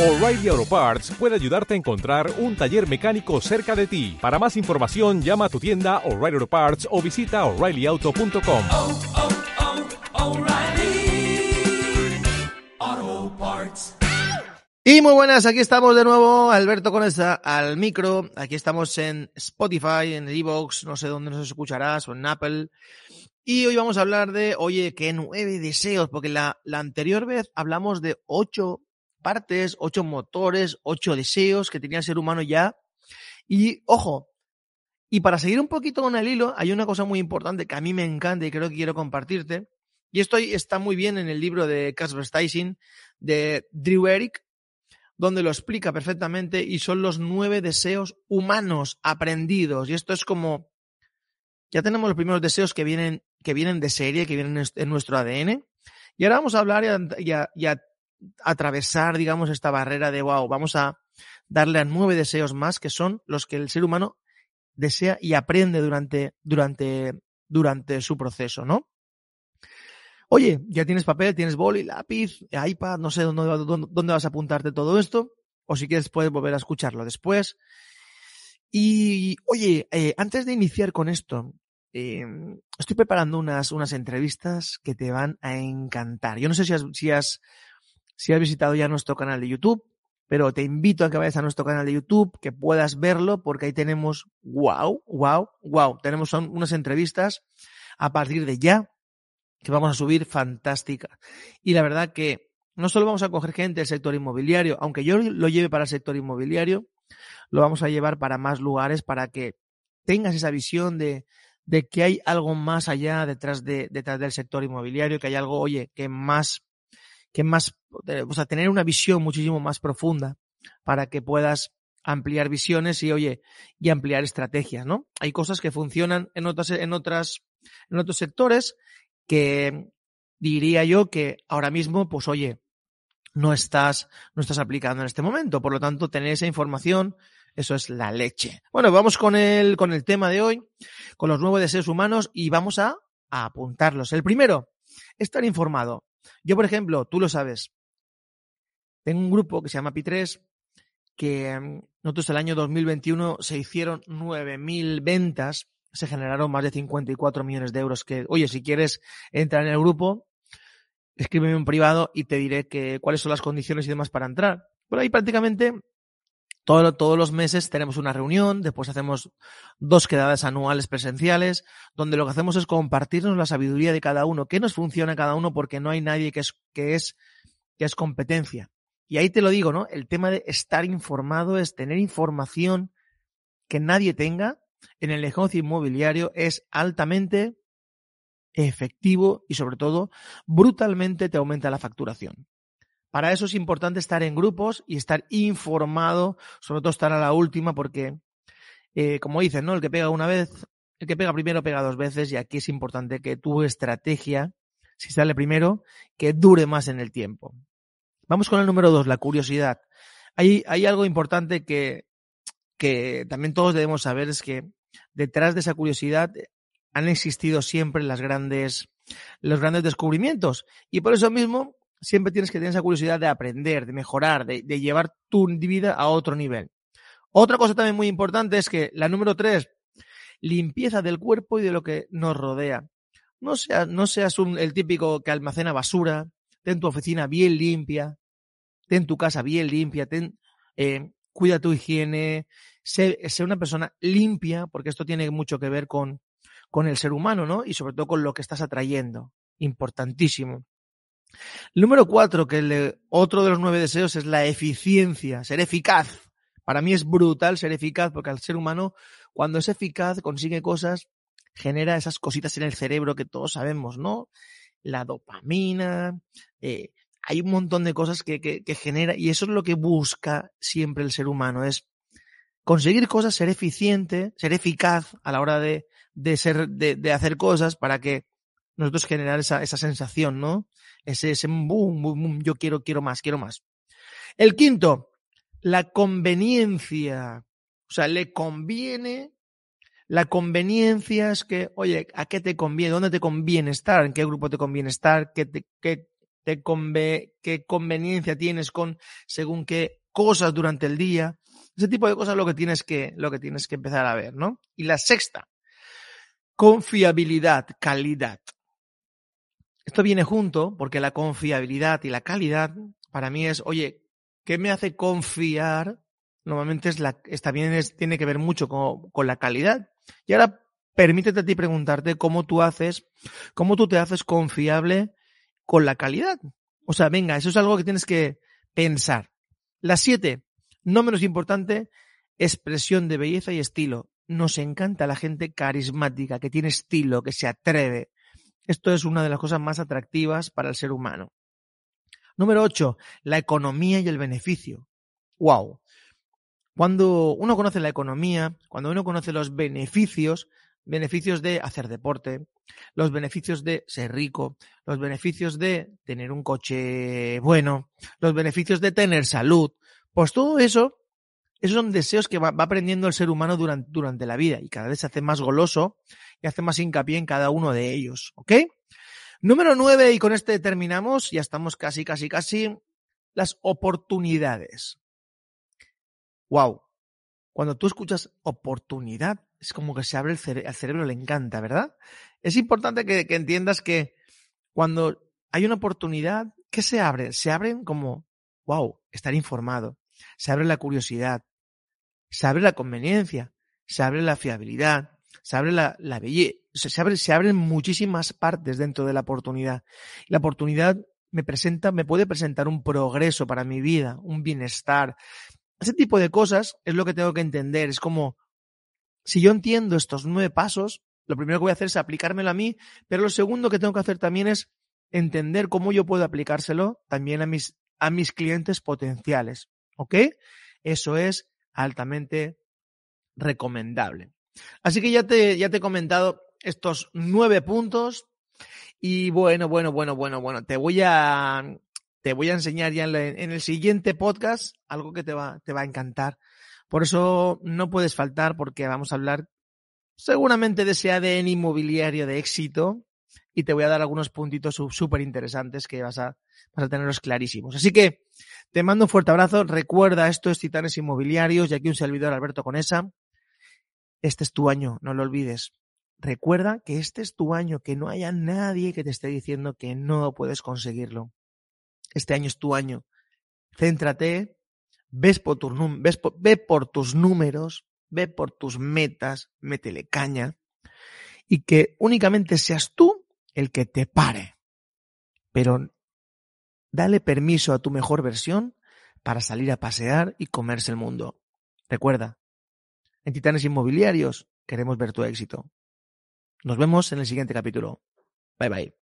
O'Reilly Auto Parts puede ayudarte a encontrar un taller mecánico cerca de ti. Para más información, llama a tu tienda O'Reilly Auto Parts o visita oreillyauto.com. oh, oh, Parts. Y muy buenas, aquí estamos de nuevo, Alberto Conesa al micro. Aquí estamos en Spotify, en Evox, no sé dónde nos escucharás, o en Apple. Y hoy vamos a hablar de, oye, que nueve deseos, porque la, la anterior vez hablamos de ocho partes, ocho motores, ocho deseos que tenía el ser humano ya. Y ojo, y para seguir un poquito con el hilo, hay una cosa muy importante que a mí me encanta y creo que quiero compartirte. Y esto está muy bien en el libro de Casper Steichen de Drew Eric, donde lo explica perfectamente y son los nueve deseos humanos aprendidos. Y esto es como, ya tenemos los primeros deseos que vienen, que vienen de serie, que vienen en nuestro ADN. Y ahora vamos a hablar y a atravesar, digamos, esta barrera de, wow, vamos a darle a nueve deseos más, que son los que el ser humano desea y aprende durante, durante, durante su proceso, ¿no? Oye, ya tienes papel, tienes boli, lápiz, iPad, no sé dónde, dónde, vas a apuntarte todo esto, o si quieres puedes volver a escucharlo después. Y, oye, eh, antes de iniciar con esto, eh, estoy preparando unas, unas entrevistas que te van a encantar. Yo no sé si has, si has, si has visitado ya nuestro canal de YouTube, pero te invito a que vayas a nuestro canal de YouTube, que puedas verlo, porque ahí tenemos, wow, wow, wow, tenemos unas entrevistas a partir de ya que vamos a subir fantástica. Y la verdad que no solo vamos a coger gente del sector inmobiliario, aunque yo lo lleve para el sector inmobiliario, lo vamos a llevar para más lugares para que tengas esa visión de, de que hay algo más allá detrás, de, detrás del sector inmobiliario, que hay algo, oye, que más, que más, o sea, tener una visión muchísimo más profunda para que puedas ampliar visiones y, oye, y ampliar estrategias, ¿no? Hay cosas que funcionan en otras, en otras, en otros sectores que diría yo que ahora mismo, pues oye, no estás, no estás aplicando en este momento. Por lo tanto, tener esa información, eso es la leche. Bueno, vamos con el, con el tema de hoy, con los nuevos deseos humanos y vamos a, a apuntarlos. El primero, estar informado. Yo, por ejemplo, tú lo sabes, tengo un grupo que se llama Pi3 que mm, nosotros el año 2021 se hicieron 9.000 ventas se generaron más de 54 millones de euros que, oye, si quieres entrar en el grupo, escríbeme en privado y te diré que, cuáles son las condiciones y demás para entrar. Pero ahí prácticamente todo, todos los meses tenemos una reunión, después hacemos dos quedadas anuales presenciales, donde lo que hacemos es compartirnos la sabiduría de cada uno, qué nos funciona cada uno, porque no hay nadie que es, que es, que es competencia. Y ahí te lo digo, ¿no? El tema de estar informado es tener información que nadie tenga en el negocio inmobiliario es altamente efectivo y sobre todo brutalmente te aumenta la facturación. Para eso es importante estar en grupos y estar informado, sobre todo estar a la última porque, eh, como dicen, ¿no? El que pega una vez, el que pega primero pega dos veces y aquí es importante que tu estrategia, si sale primero, que dure más en el tiempo. Vamos con el número dos, la curiosidad. Hay, hay algo importante que, que también todos debemos saber es que detrás de esa curiosidad han existido siempre las grandes, los grandes descubrimientos. Y por eso mismo siempre tienes que tener esa curiosidad de aprender, de mejorar, de, llevar tu vida a otro nivel. Otra cosa también muy importante es que la número tres, limpieza del cuerpo y de lo que nos rodea. No seas, no seas un, el típico que almacena basura, ten tu oficina bien limpia, ten tu casa bien limpia, ten, eh, cuida tu higiene, sé, sé, una persona limpia, porque esto tiene mucho que ver con, con el ser humano, ¿no? Y sobre todo con lo que estás atrayendo. Importantísimo. El número cuatro, que el, otro de los nueve deseos es la eficiencia, ser eficaz. Para mí es brutal ser eficaz, porque al ser humano, cuando es eficaz, consigue cosas, genera esas cositas en el cerebro que todos sabemos, ¿no? La dopamina, eh, hay un montón de cosas que, que, que, genera y eso es lo que busca siempre el ser humano, es conseguir cosas, ser eficiente, ser eficaz a la hora de, de ser, de, de, hacer cosas para que nosotros generar esa, esa sensación, ¿no? Ese, ese boom, boom, yo quiero, quiero más, quiero más. El quinto, la conveniencia. O sea, le conviene la conveniencia es que, oye, ¿a qué te conviene? ¿Dónde te conviene estar? ¿En qué grupo te conviene estar? ¿Qué, qué qué conveniencia tienes con según qué cosas durante el día. Ese tipo de cosas es lo que tienes que, lo que tienes que empezar a ver, ¿no? Y la sexta, confiabilidad, calidad. Esto viene junto porque la confiabilidad y la calidad para mí es, oye, ¿qué me hace confiar? Normalmente es la, está bien, es, tiene que ver mucho con, con la calidad. Y ahora permítete a ti preguntarte cómo tú haces, cómo tú te haces confiable con la calidad. O sea, venga, eso es algo que tienes que pensar. La siete, no menos importante, expresión de belleza y estilo. Nos encanta la gente carismática, que tiene estilo, que se atreve. Esto es una de las cosas más atractivas para el ser humano. Número 8. La economía y el beneficio. ¡Wow! Cuando uno conoce la economía, cuando uno conoce los beneficios, beneficios de hacer deporte, los beneficios de ser rico, los beneficios de tener un coche bueno, los beneficios de tener salud, pues todo eso, esos son deseos que va, aprendiendo el ser humano durante, durante la vida y cada vez se hace más goloso y hace más hincapié en cada uno de ellos, ¿ok? Número nueve, y con este terminamos, ya estamos casi, casi, casi, las oportunidades. Wow. Cuando tú escuchas oportunidad, es como que se abre el cerebro, al cerebro le encanta, ¿verdad? Es importante que, que entiendas que cuando hay una oportunidad, ¿qué se abre? Se abren como, wow, estar informado. Se abre la curiosidad. Se abre la conveniencia. Se abre la fiabilidad. Se abre la, belleza. Se, abre, se abren muchísimas partes dentro de la oportunidad. La oportunidad me presenta, me puede presentar un progreso para mi vida, un bienestar. Ese tipo de cosas es lo que tengo que entender. Es como, si yo entiendo estos nueve pasos, lo primero que voy a hacer es aplicármelo a mí, pero lo segundo que tengo que hacer también es entender cómo yo puedo aplicárselo también a mis, a mis clientes potenciales. ¿Ok? Eso es altamente recomendable. Así que ya te, ya te he comentado estos nueve puntos y bueno, bueno, bueno, bueno, bueno, te voy a, te voy a enseñar ya en, la, en el siguiente podcast algo que te va, te va a encantar. Por eso no puedes faltar porque vamos a hablar seguramente de ese ADN inmobiliario de éxito y te voy a dar algunos puntitos súper interesantes que vas a, vas a tenerlos clarísimos. Así que te mando un fuerte abrazo. Recuerda, esto es Titanes Inmobiliarios y aquí un servidor Alberto Conesa. Este es tu año, no lo olvides. Recuerda que este es tu año, que no haya nadie que te esté diciendo que no puedes conseguirlo. Este año es tu año. Céntrate, ves por, tus, ves por, ve por tus números, ve por tus metas, métele caña y que únicamente seas tú el que te pare. Pero dale permiso a tu mejor versión para salir a pasear y comerse el mundo. Recuerda, en Titanes Inmobiliarios queremos ver tu éxito. Nos vemos en el siguiente capítulo. Bye bye.